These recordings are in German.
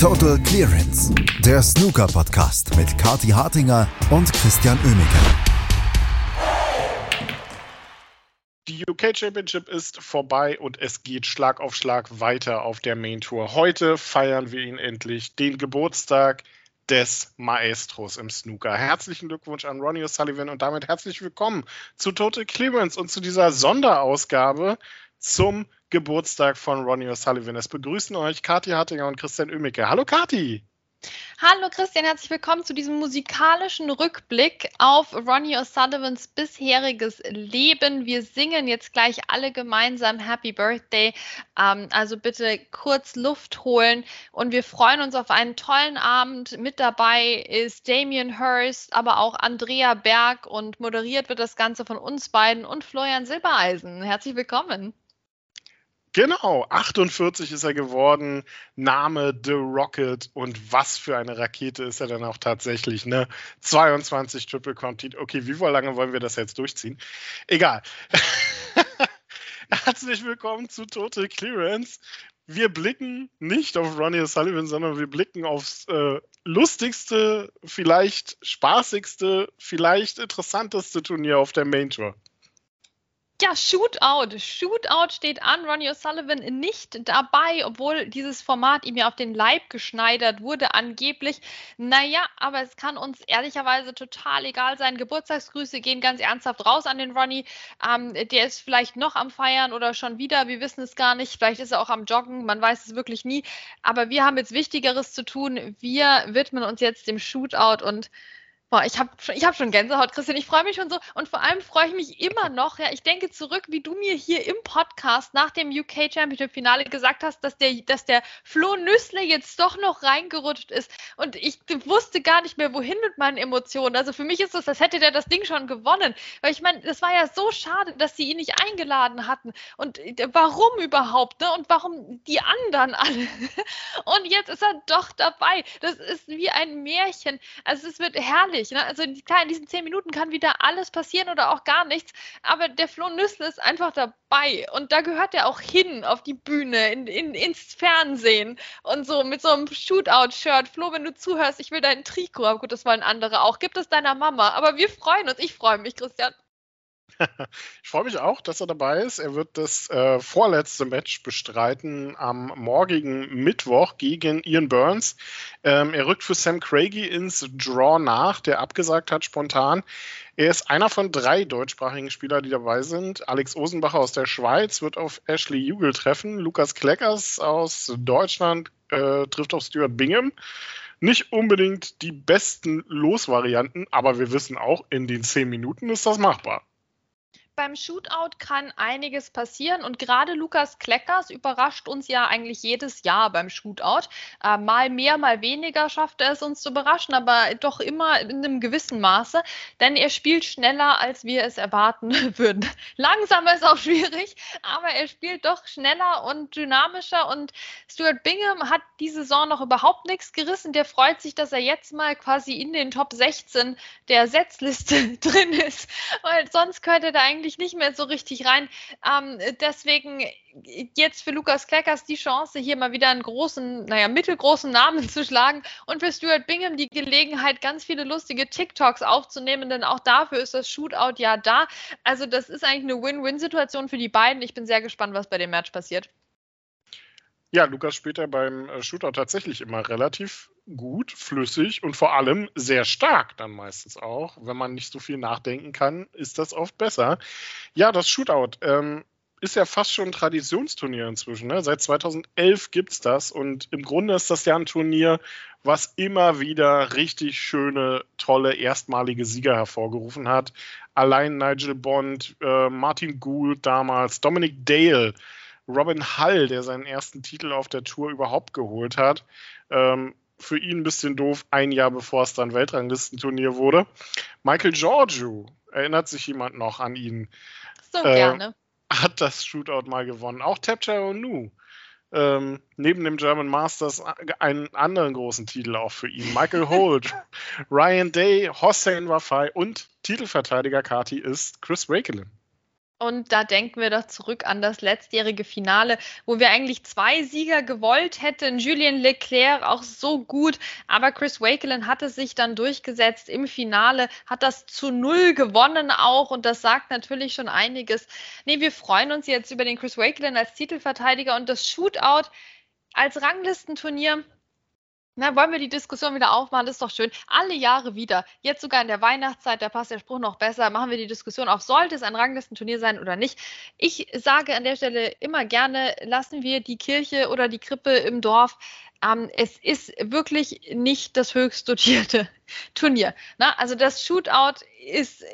Total Clearance, der Snooker-Podcast mit Kati Hartinger und Christian Oemeke. Die UK Championship ist vorbei und es geht Schlag auf Schlag weiter auf der Main Tour. Heute feiern wir ihn endlich, den Geburtstag des Maestros im Snooker. Herzlichen Glückwunsch an Ronnie O'Sullivan und damit herzlich willkommen zu Total Clearance und zu dieser Sonderausgabe zum Geburtstag von Ronnie O'Sullivan. Es begrüßen euch Kathi Hartinger und Christian Oemicke. Hallo Kathi! Hallo Christian, herzlich willkommen zu diesem musikalischen Rückblick auf Ronnie O'Sullivans bisheriges Leben. Wir singen jetzt gleich alle gemeinsam Happy Birthday. Ähm, also bitte kurz Luft holen und wir freuen uns auf einen tollen Abend. Mit dabei ist Damien Hirst, aber auch Andrea Berg und moderiert wird das Ganze von uns beiden und Florian Silbereisen. Herzlich willkommen. Genau, 48 ist er geworden. Name The Rocket. Und was für eine Rakete ist er dann auch tatsächlich, ne? 22 Triple Conti. Okay, wie lange wollen wir das jetzt durchziehen? Egal. Herzlich willkommen zu Total Clearance. Wir blicken nicht auf Ronnie O'Sullivan, sondern wir blicken aufs äh, lustigste, vielleicht spaßigste, vielleicht interessanteste Turnier auf der Main Tour. Ja, Shootout. Shootout steht an. Ronnie O'Sullivan nicht dabei, obwohl dieses Format ihm ja auf den Leib geschneidert wurde, angeblich. Naja, aber es kann uns ehrlicherweise total egal sein. Geburtstagsgrüße gehen ganz ernsthaft raus an den Ronnie. Ähm, der ist vielleicht noch am Feiern oder schon wieder. Wir wissen es gar nicht. Vielleicht ist er auch am Joggen. Man weiß es wirklich nie. Aber wir haben jetzt Wichtigeres zu tun. Wir widmen uns jetzt dem Shootout und Boah, ich habe ich hab schon Gänsehaut, Christian. Ich freue mich schon so. Und vor allem freue ich mich immer noch. Ja, ich denke zurück, wie du mir hier im Podcast nach dem UK Championship Finale gesagt hast, dass der, dass der Flo Nüssle jetzt doch noch reingerutscht ist. Und ich wusste gar nicht mehr, wohin mit meinen Emotionen. Also für mich ist das, als hätte der das Ding schon gewonnen. Weil ich meine, das war ja so schade, dass sie ihn nicht eingeladen hatten. Und äh, warum überhaupt? Ne? Und warum die anderen alle? Und jetzt ist er doch dabei. Das ist wie ein Märchen. Also es wird herrlich herrlich. Ne? Also klar, in diesen zehn Minuten kann wieder alles passieren oder auch gar nichts. Aber der Flo Nüssle ist einfach dabei. Und da gehört er auch hin auf die Bühne, in, in, ins Fernsehen und so mit so einem Shootout-Shirt. Flo, wenn du zuhörst, ich will dein Trikot. Aber gut, das wollen andere auch. Gib es deiner Mama. Aber wir freuen uns. Ich freue mich, Christian. Ich freue mich auch, dass er dabei ist. Er wird das äh, vorletzte Match bestreiten am morgigen Mittwoch gegen Ian Burns. Ähm, er rückt für Sam Craigie ins Draw nach, der abgesagt hat spontan. Er ist einer von drei deutschsprachigen Spielern, die dabei sind. Alex Osenbacher aus der Schweiz wird auf Ashley Jugel treffen. Lukas Kleckers aus Deutschland äh, trifft auf Stuart Bingham nicht unbedingt die besten Losvarianten, aber wir wissen auch, in den zehn Minuten ist das machbar beim Shootout kann einiges passieren und gerade Lukas Kleckers überrascht uns ja eigentlich jedes Jahr beim Shootout. Äh, mal mehr, mal weniger schafft er es uns zu überraschen, aber doch immer in einem gewissen Maße, denn er spielt schneller, als wir es erwarten würden. Langsamer ist auch schwierig, aber er spielt doch schneller und dynamischer und Stuart Bingham hat die Saison noch überhaupt nichts gerissen. Der freut sich, dass er jetzt mal quasi in den Top 16 der Setzliste drin ist, weil sonst könnte er eigentlich eigentlich nicht mehr so richtig rein. Ähm, deswegen jetzt für Lukas Kleckers die Chance, hier mal wieder einen großen, naja, mittelgroßen Namen zu schlagen und für Stuart Bingham die Gelegenheit, ganz viele lustige TikToks aufzunehmen, denn auch dafür ist das Shootout ja da. Also das ist eigentlich eine Win-Win-Situation für die beiden. Ich bin sehr gespannt, was bei dem Match passiert. Ja, Lukas spielt ja beim äh, Shootout tatsächlich immer relativ gut, flüssig und vor allem sehr stark dann meistens auch. Wenn man nicht so viel nachdenken kann, ist das oft besser. Ja, das Shootout ähm, ist ja fast schon ein Traditionsturnier inzwischen. Ne? Seit 2011 gibt es das und im Grunde ist das ja ein Turnier, was immer wieder richtig schöne, tolle, erstmalige Sieger hervorgerufen hat. Allein Nigel Bond, äh, Martin Gould damals, Dominic Dale, Robin Hull, der seinen ersten Titel auf der Tour überhaupt geholt hat. Ähm, für ihn ein bisschen doof, ein Jahr bevor es dann Weltranglistenturnier wurde. Michael Giorgio, erinnert sich jemand noch an ihn? So äh, gerne. Hat das Shootout mal gewonnen. Auch Tapcha Onu. Ähm, neben dem German Masters einen anderen großen Titel auch für ihn. Michael Holt, Ryan Day, Hossein Wafai und Titelverteidiger Kati ist Chris Wakelin. Und da denken wir doch zurück an das letztjährige Finale, wo wir eigentlich zwei Sieger gewollt hätten. Julien Leclerc auch so gut, aber Chris Wakelin hatte sich dann durchgesetzt im Finale, hat das zu null gewonnen auch und das sagt natürlich schon einiges. Nee, wir freuen uns jetzt über den Chris Wakelin als Titelverteidiger und das Shootout als Ranglistenturnier na, wollen wir die Diskussion wieder aufmachen? Das ist doch schön. Alle Jahre wieder. Jetzt sogar in der Weihnachtszeit, da passt der Spruch noch besser. Machen wir die Diskussion auf, sollte es ein Ranglistenturnier sein oder nicht? Ich sage an der Stelle immer gerne, lassen wir die Kirche oder die Krippe im Dorf. Ähm, es ist wirklich nicht das höchst dotierte Turnier. Na, also das Shootout ist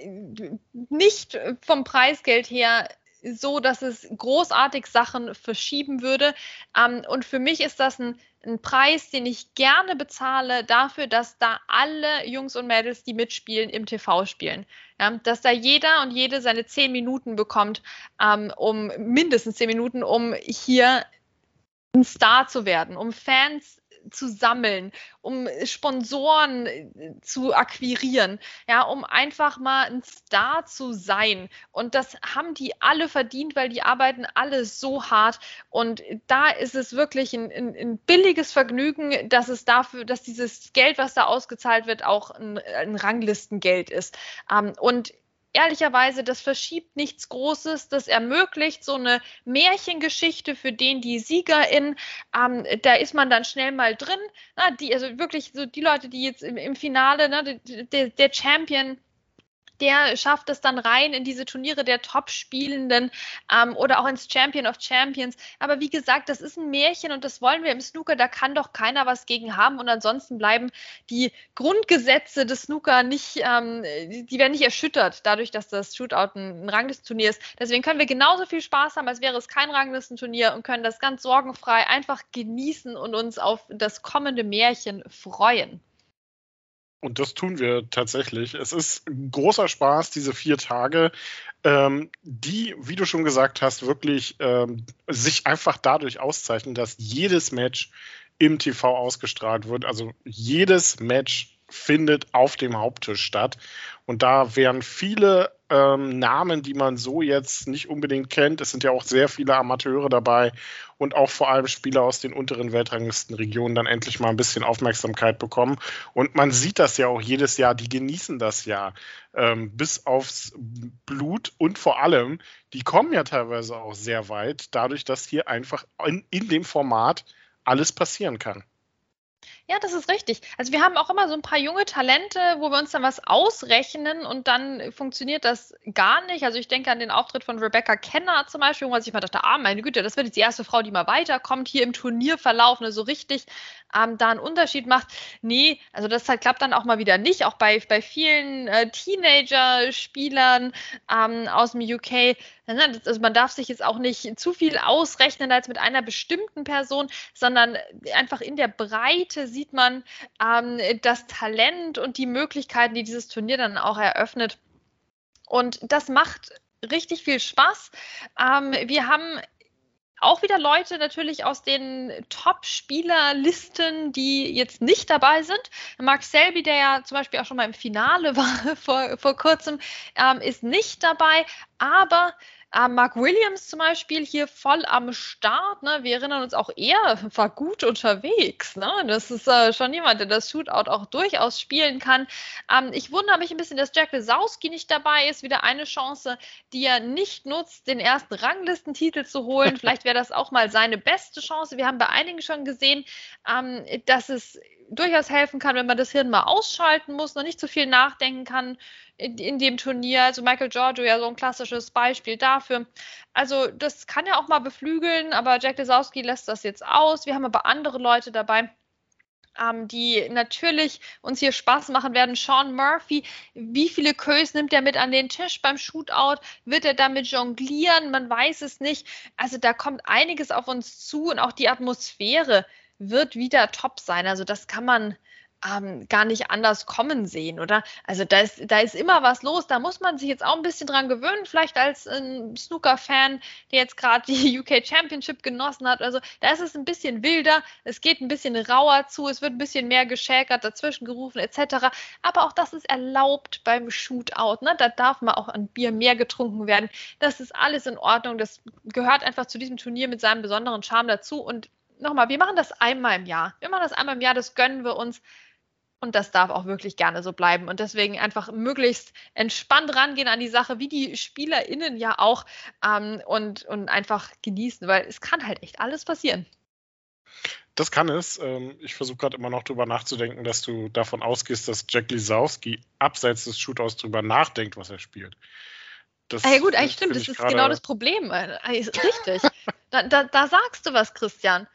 nicht vom Preisgeld her so, dass es großartig Sachen verschieben würde. Ähm, und für mich ist das ein, ein, Preis, den ich gerne bezahle dafür, dass da alle Jungs und Mädels, die mitspielen, im TV spielen. Ja, dass da jeder und jede seine zehn Minuten bekommt, ähm, um mindestens zehn Minuten, um hier ein Star zu werden, um Fans zu sammeln, um Sponsoren äh, zu akquirieren, ja, um einfach mal ein Star zu sein. Und das haben die alle verdient, weil die arbeiten alle so hart. Und da ist es wirklich ein, ein, ein billiges Vergnügen, dass es dafür, dass dieses Geld, was da ausgezahlt wird, auch ein, ein Ranglistengeld ist. Ähm, und ehrlicherweise, das verschiebt nichts Großes, das ermöglicht so eine Märchengeschichte für den die Siegerin. Ähm, da ist man dann schnell mal drin. Na, die, also wirklich so die Leute, die jetzt im, im Finale, ne, der, der Champion der schafft es dann rein in diese Turniere der Top-Spielenden ähm, oder auch ins Champion of Champions. Aber wie gesagt, das ist ein Märchen und das wollen wir im Snooker. Da kann doch keiner was gegen haben. Und ansonsten bleiben die Grundgesetze des Snooker nicht, ähm, die werden nicht erschüttert, dadurch, dass das Shootout ein, ein Ranglistenturnier ist. Deswegen können wir genauso viel Spaß haben, als wäre es kein Ranglistenturnier und können das ganz sorgenfrei einfach genießen und uns auf das kommende Märchen freuen. Und das tun wir tatsächlich. Es ist großer Spaß, diese vier Tage, ähm, die, wie du schon gesagt hast, wirklich ähm, sich einfach dadurch auszeichnen, dass jedes Match im TV ausgestrahlt wird. Also jedes Match findet auf dem Haupttisch statt. Und da wären viele ähm, Namen, die man so jetzt nicht unbedingt kennt. Es sind ja auch sehr viele Amateure dabei und auch vor allem Spieler aus den unteren Weltranglistenregionen dann endlich mal ein bisschen Aufmerksamkeit bekommen. Und man sieht das ja auch jedes Jahr, die genießen das ja ähm, bis aufs Blut und vor allem, die kommen ja teilweise auch sehr weit, dadurch, dass hier einfach in, in dem Format alles passieren kann. Ja, das ist richtig. Also wir haben auch immer so ein paar junge Talente, wo wir uns dann was ausrechnen und dann funktioniert das gar nicht. Also ich denke an den Auftritt von Rebecca Kenner zum Beispiel, wo man sich mal dachte, ah, meine Güte, das wird jetzt die erste Frau, die mal weiterkommt, hier im Turnierverlauf, ne, so richtig ähm, da einen Unterschied macht. Nee, also das halt klappt dann auch mal wieder nicht. Auch bei, bei vielen äh, Teenager-Spielern ähm, aus dem UK. Also man darf sich jetzt auch nicht zu viel ausrechnen als mit einer bestimmten Person, sondern einfach in der Breite sieht man ähm, das Talent und die Möglichkeiten, die dieses Turnier dann auch eröffnet. Und das macht richtig viel Spaß. Ähm, wir haben auch wieder Leute natürlich aus den Top-Spielerlisten, die jetzt nicht dabei sind. Mark Selby, der ja zum Beispiel auch schon mal im Finale war vor, vor kurzem, ähm, ist nicht dabei. Aber äh, Mark Williams zum Beispiel hier voll am Start. Ne? Wir erinnern uns auch, er war gut unterwegs. Ne? Das ist äh, schon jemand, der das Shootout auch durchaus spielen kann. Ähm, ich wundere mich ein bisschen, dass Jack Lesowski nicht dabei ist. Wieder eine Chance, die er nicht nutzt, den ersten Ranglistentitel zu holen. Vielleicht wäre das auch mal seine beste Chance. Wir haben bei einigen schon gesehen, ähm, dass es durchaus helfen kann, wenn man das Hirn mal ausschalten muss, noch nicht zu viel nachdenken kann in, in, dem Turnier. Also Michael Giorgio ja so ein klassisches Beispiel dafür. Also das kann ja auch mal beflügeln, aber Jack Lesowski lässt das jetzt aus. Wir haben aber andere Leute dabei. Ähm, die natürlich uns hier Spaß machen werden. Sean Murphy, wie viele Kös nimmt er mit an den Tisch beim Shootout? Wird er damit jonglieren? Man weiß es nicht. Also da kommt einiges auf uns zu und auch die Atmosphäre wird wieder top sein. Also das kann man ähm, gar nicht anders kommen sehen, oder? Also da ist, da ist immer was los, da muss man sich jetzt auch ein bisschen dran gewöhnen, vielleicht als ähm, Snooker-Fan, der jetzt gerade die UK Championship genossen hat. Also da ist es ein bisschen wilder, es geht ein bisschen rauer zu, es wird ein bisschen mehr geschäkert, dazwischen gerufen etc. Aber auch das ist erlaubt beim Shootout. Ne? Da darf man auch an Bier mehr getrunken werden. Das ist alles in Ordnung. Das gehört einfach zu diesem Turnier mit seinem besonderen Charme dazu. Und nochmal, wir machen das einmal im Jahr. Wir machen das einmal im Jahr, das gönnen wir uns. Und das darf auch wirklich gerne so bleiben. Und deswegen einfach möglichst entspannt rangehen an die Sache, wie die SpielerInnen ja auch. Ähm, und, und einfach genießen, weil es kann halt echt alles passieren. Das kann es. Ähm, ich versuche gerade immer noch drüber nachzudenken, dass du davon ausgehst, dass Jack Lisowski abseits des Shootouts drüber nachdenkt, was er spielt. Das, ah ja gut, eigentlich stimmt, das ist genau das Problem. Äh, richtig. da, da, da sagst du was, Christian.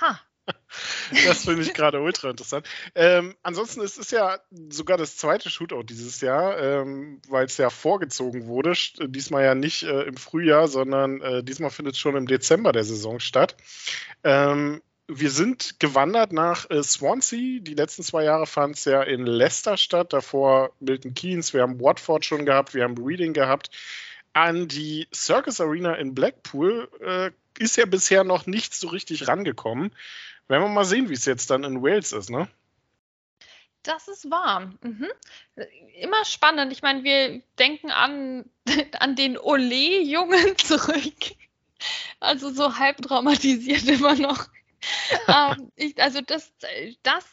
Ha. Das finde ich gerade ultra interessant. Ähm, ansonsten ist es ja sogar das zweite Shootout dieses Jahr, ähm, weil es ja vorgezogen wurde. Diesmal ja nicht äh, im Frühjahr, sondern äh, diesmal findet es schon im Dezember der Saison statt. Ähm, wir sind gewandert nach äh, Swansea. Die letzten zwei Jahre fand es ja in Leicester statt. Davor Milton Keynes. Wir haben Watford schon gehabt. Wir haben Reading gehabt. An die Circus Arena in Blackpool äh, ist ja bisher noch nicht so richtig rangekommen. Werden wir mal sehen, wie es jetzt dann in Wales ist, ne? Das ist wahr. Mhm. Immer spannend. Ich meine, wir denken an, an den Ole-Jungen zurück. Also so halb traumatisiert immer noch. Ähm, ich, also das, das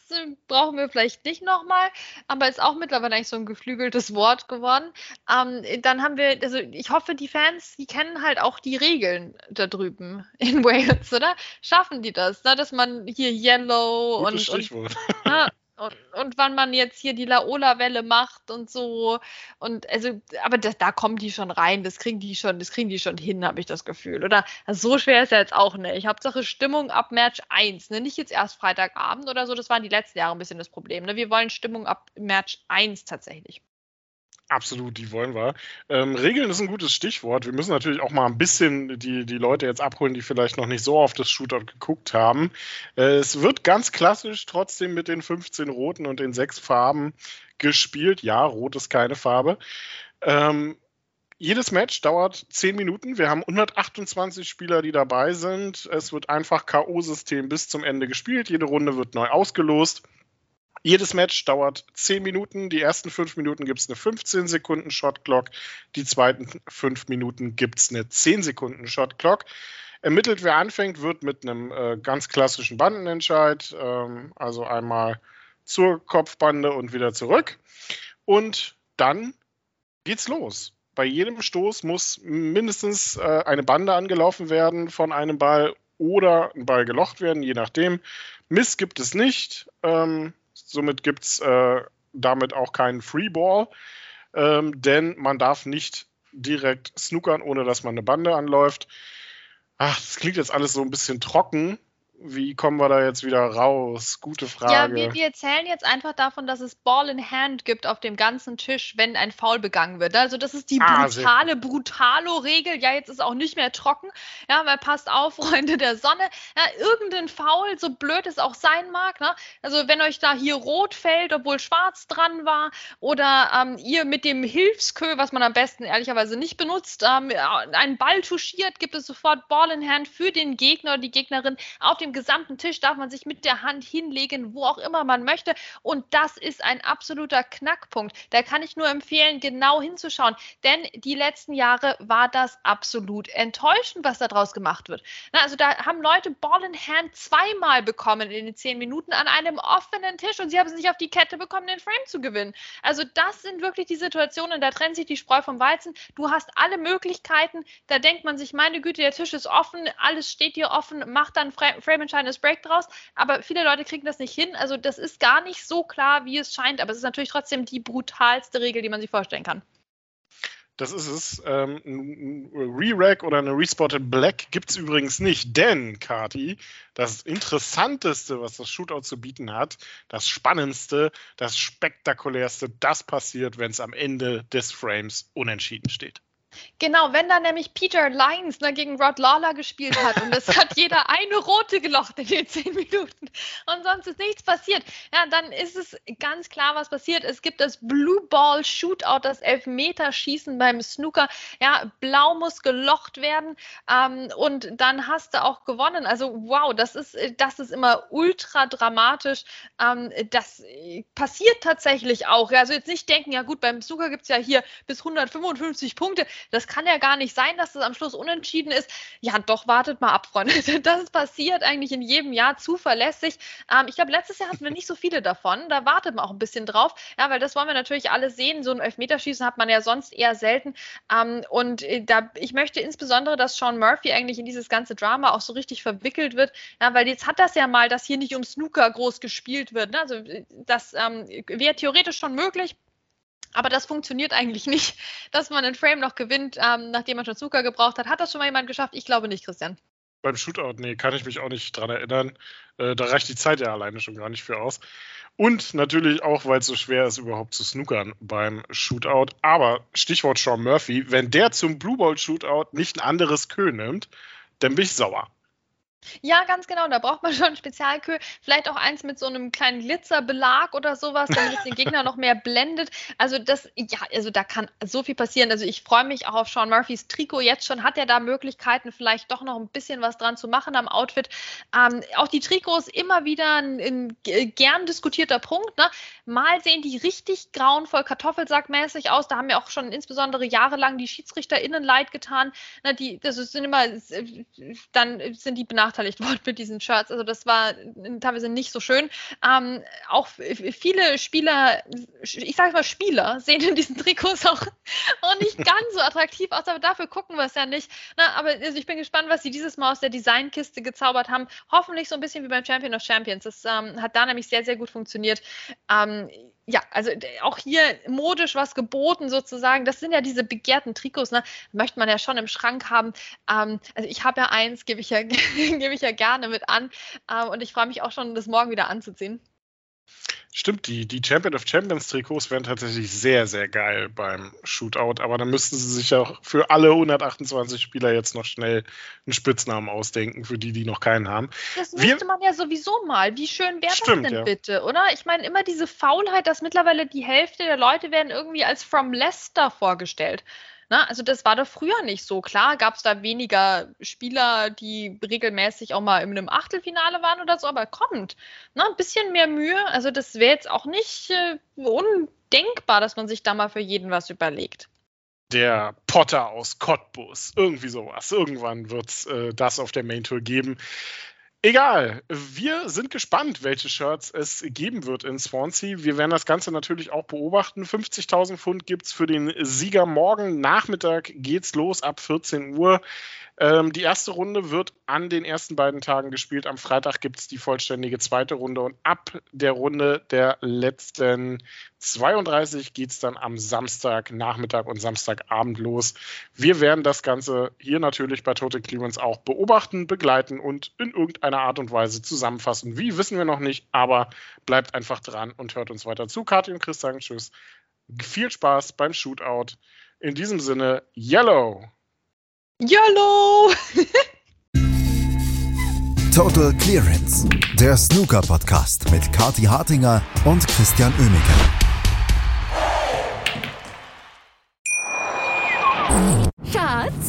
brauchen wir vielleicht nicht nochmal, aber ist auch mittlerweile eigentlich so ein geflügeltes Wort geworden. Ähm, dann haben wir, also ich hoffe, die Fans, die kennen halt auch die Regeln da drüben in Wales, oder? Schaffen die das, ne? dass man hier Yellow Gutes und, und ne? Und, und wann man jetzt hier die Laola-Welle macht und so. Und also, aber das, da kommen die schon rein, das kriegen die schon, das kriegen die schon hin, habe ich das Gefühl. Oder also so schwer ist ja jetzt auch nicht. Hauptsache Stimmung ab Match 1, ne? Nicht jetzt erst Freitagabend oder so, das waren die letzten Jahre ein bisschen das Problem. Ne? Wir wollen Stimmung ab Match 1 tatsächlich. Absolut, die wollen wir. Ähm, Regeln ist ein gutes Stichwort. Wir müssen natürlich auch mal ein bisschen die, die Leute jetzt abholen, die vielleicht noch nicht so auf das Shootout geguckt haben. Äh, es wird ganz klassisch trotzdem mit den 15 roten und den sechs Farben gespielt. Ja, rot ist keine Farbe. Ähm, jedes Match dauert 10 Minuten. Wir haben 128 Spieler, die dabei sind. Es wird einfach K.O.-System bis zum Ende gespielt. Jede Runde wird neu ausgelost. Jedes Match dauert 10 Minuten. Die ersten 5 Minuten gibt es eine 15 Sekunden Shot Clock. Die zweiten 5 Minuten gibt es eine 10 Sekunden Shot Clock. Ermittelt, wer anfängt, wird mit einem äh, ganz klassischen Bandenentscheid, ähm, also einmal zur Kopfbande und wieder zurück. Und dann geht's los. Bei jedem Stoß muss mindestens äh, eine Bande angelaufen werden von einem Ball oder ein Ball gelocht werden, je nachdem. Miss gibt es nicht. Ähm, Somit gibt es äh, damit auch keinen Freeball, ähm, denn man darf nicht direkt snookern, ohne dass man eine Bande anläuft. Ach, das klingt jetzt alles so ein bisschen trocken, wie kommen wir da jetzt wieder raus? Gute Frage. Ja, wir, wir erzählen jetzt einfach davon, dass es Ball in Hand gibt auf dem ganzen Tisch, wenn ein Foul begangen wird. Also das ist die ah, brutale, Regel. Ja, jetzt ist auch nicht mehr trocken. Ja, weil passt auf, Freunde der Sonne. Ja, irgendein Foul, so blöd es auch sein mag. Ne? Also wenn euch da hier rot fällt, obwohl schwarz dran war, oder ähm, ihr mit dem Hilfskö, was man am besten ehrlicherweise nicht benutzt, ähm, einen Ball touchiert, gibt es sofort Ball in Hand für den Gegner oder die Gegnerin auf dem dem gesamten Tisch darf man sich mit der Hand hinlegen, wo auch immer man möchte. Und das ist ein absoluter Knackpunkt. Da kann ich nur empfehlen, genau hinzuschauen. Denn die letzten Jahre war das absolut enttäuschend, was daraus gemacht wird. Na, also da haben Leute Ball in Hand zweimal bekommen in den zehn Minuten an einem offenen Tisch und sie haben es nicht auf die Kette bekommen, den Frame zu gewinnen. Also das sind wirklich die Situationen, da trennt sich die Spreu vom Weizen. Du hast alle Möglichkeiten. Da denkt man sich, meine Güte, der Tisch ist offen, alles steht dir offen, mach dann Frame frameentscheidendes Break draus, aber viele Leute kriegen das nicht hin. Also das ist gar nicht so klar, wie es scheint, aber es ist natürlich trotzdem die brutalste Regel, die man sich vorstellen kann. Das ist es. Ähm, ein Re-Rack oder eine Respotted Black gibt es übrigens nicht, denn, Kati, das Interessanteste, was das Shootout zu bieten hat, das Spannendste, das Spektakulärste, das passiert, wenn es am Ende des Frames unentschieden steht. Genau, wenn dann nämlich Peter Lyons ne, gegen Rod Lawler gespielt hat und es hat jeder eine rote gelocht in den zehn Minuten und sonst ist nichts passiert, ja, dann ist es ganz klar, was passiert. Es gibt das Blue Ball Shootout, das Elfmeterschießen beim Snooker. Ja, blau muss gelocht werden ähm, und dann hast du auch gewonnen. Also wow, das ist, das ist immer ultra dramatisch. Ähm, das passiert tatsächlich auch. Also jetzt nicht denken, ja gut, beim Snooker gibt es ja hier bis 155 Punkte. Das kann ja gar nicht sein, dass es am Schluss unentschieden ist. Ja, doch, wartet mal ab, Freunde. Das passiert eigentlich in jedem Jahr zuverlässig. Ähm, ich glaube, letztes Jahr hatten wir nicht so viele davon. Da wartet man auch ein bisschen drauf. Ja, weil das wollen wir natürlich alle sehen. So ein Elfmeterschießen hat man ja sonst eher selten. Ähm, und äh, da, ich möchte insbesondere, dass Sean Murphy eigentlich in dieses ganze Drama auch so richtig verwickelt wird. Ja, weil jetzt hat das ja mal, dass hier nicht um Snooker groß gespielt wird. Ne? Also äh, das ähm, wäre theoretisch schon möglich. Aber das funktioniert eigentlich nicht, dass man einen Frame noch gewinnt, ähm, nachdem man schon Zucker gebraucht hat. Hat das schon mal jemand geschafft? Ich glaube nicht, Christian. Beim Shootout, nee, kann ich mich auch nicht dran erinnern. Äh, da reicht die Zeit ja alleine schon gar nicht für aus. Und natürlich auch, weil es so schwer ist, überhaupt zu snookern beim Shootout. Aber Stichwort Sean Murphy, wenn der zum Blue Ball Shootout nicht ein anderes Kö nimmt, dann bin ich sauer. Ja, ganz genau. Da braucht man schon ein Spezialkühl. Vielleicht auch eins mit so einem kleinen Glitzerbelag oder sowas, damit es den Gegner noch mehr blendet. Also das, ja, also da kann so viel passieren. Also ich freue mich auch auf Sean Murphys Trikot jetzt schon. Hat er da Möglichkeiten, vielleicht doch noch ein bisschen was dran zu machen am Outfit? Ähm, auch die Trikots immer wieder ein, ein gern diskutierter Punkt. Ne? Mal sehen die richtig grauenvoll kartoffelsackmäßig aus. Da haben ja auch schon insbesondere jahrelang die SchiedsrichterInnen leid getan. Ne? Die, das sind immer, dann sind die benachteiligt benachteiligt worden mit diesen Shirts. Also das war teilweise nicht so schön. Ähm, auch viele Spieler, ich sage mal Spieler, sehen in diesen Trikots auch, auch nicht ganz so attraktiv aus, aber dafür gucken wir es ja nicht. Na, aber also ich bin gespannt, was sie dieses Mal aus der Designkiste gezaubert haben. Hoffentlich so ein bisschen wie beim Champion of Champions. Das ähm, hat da nämlich sehr, sehr gut funktioniert. Ähm, ja, also auch hier modisch was geboten sozusagen. Das sind ja diese begehrten Trikots, ne? Möchte man ja schon im Schrank haben. Ähm, also ich habe ja eins, gebe ich ja, gebe ich ja gerne mit an. Ähm, und ich freue mich auch schon, das morgen wieder anzuziehen. Stimmt, die, die Champion of Champions Trikots wären tatsächlich sehr, sehr geil beim Shootout, aber dann müssten sie sich ja für alle 128 Spieler jetzt noch schnell einen Spitznamen ausdenken, für die, die noch keinen haben. Das müsste Wir, man ja sowieso mal. Wie schön wäre das denn ja. bitte, oder? Ich meine, immer diese Faulheit, dass mittlerweile die Hälfte der Leute werden irgendwie als From Leicester vorgestellt. Na, also das war doch früher nicht so. Klar gab es da weniger Spieler, die regelmäßig auch mal in einem Achtelfinale waren oder so, aber kommt. Na, ein bisschen mehr Mühe. Also das wäre jetzt auch nicht äh, undenkbar, dass man sich da mal für jeden was überlegt der Potter aus Cottbus. Irgendwie sowas. Irgendwann wird es äh, das auf der Main Tour geben. Egal, wir sind gespannt, welche Shirts es geben wird in Swansea. Wir werden das Ganze natürlich auch beobachten. 50.000 Pfund gibt es für den Sieger morgen. Nachmittag geht's los ab 14 Uhr. Ähm, die erste Runde wird an den ersten beiden Tagen gespielt. Am Freitag gibt es die vollständige zweite Runde und ab der Runde der letzten 32 geht es dann am Samstagnachmittag und Samstagabend los. Wir werden das Ganze hier natürlich bei Total Clearance auch beobachten, begleiten und in irgendeiner Art und Weise zusammenfassen. Wie wissen wir noch nicht, aber bleibt einfach dran und hört uns weiter zu. Kathi und Chris sagen Tschüss. Viel Spaß beim Shootout. In diesem Sinne, Yellow! YOLO! Total Clearance, der Snooker-Podcast mit Kati Hartinger und Christian Oemeke.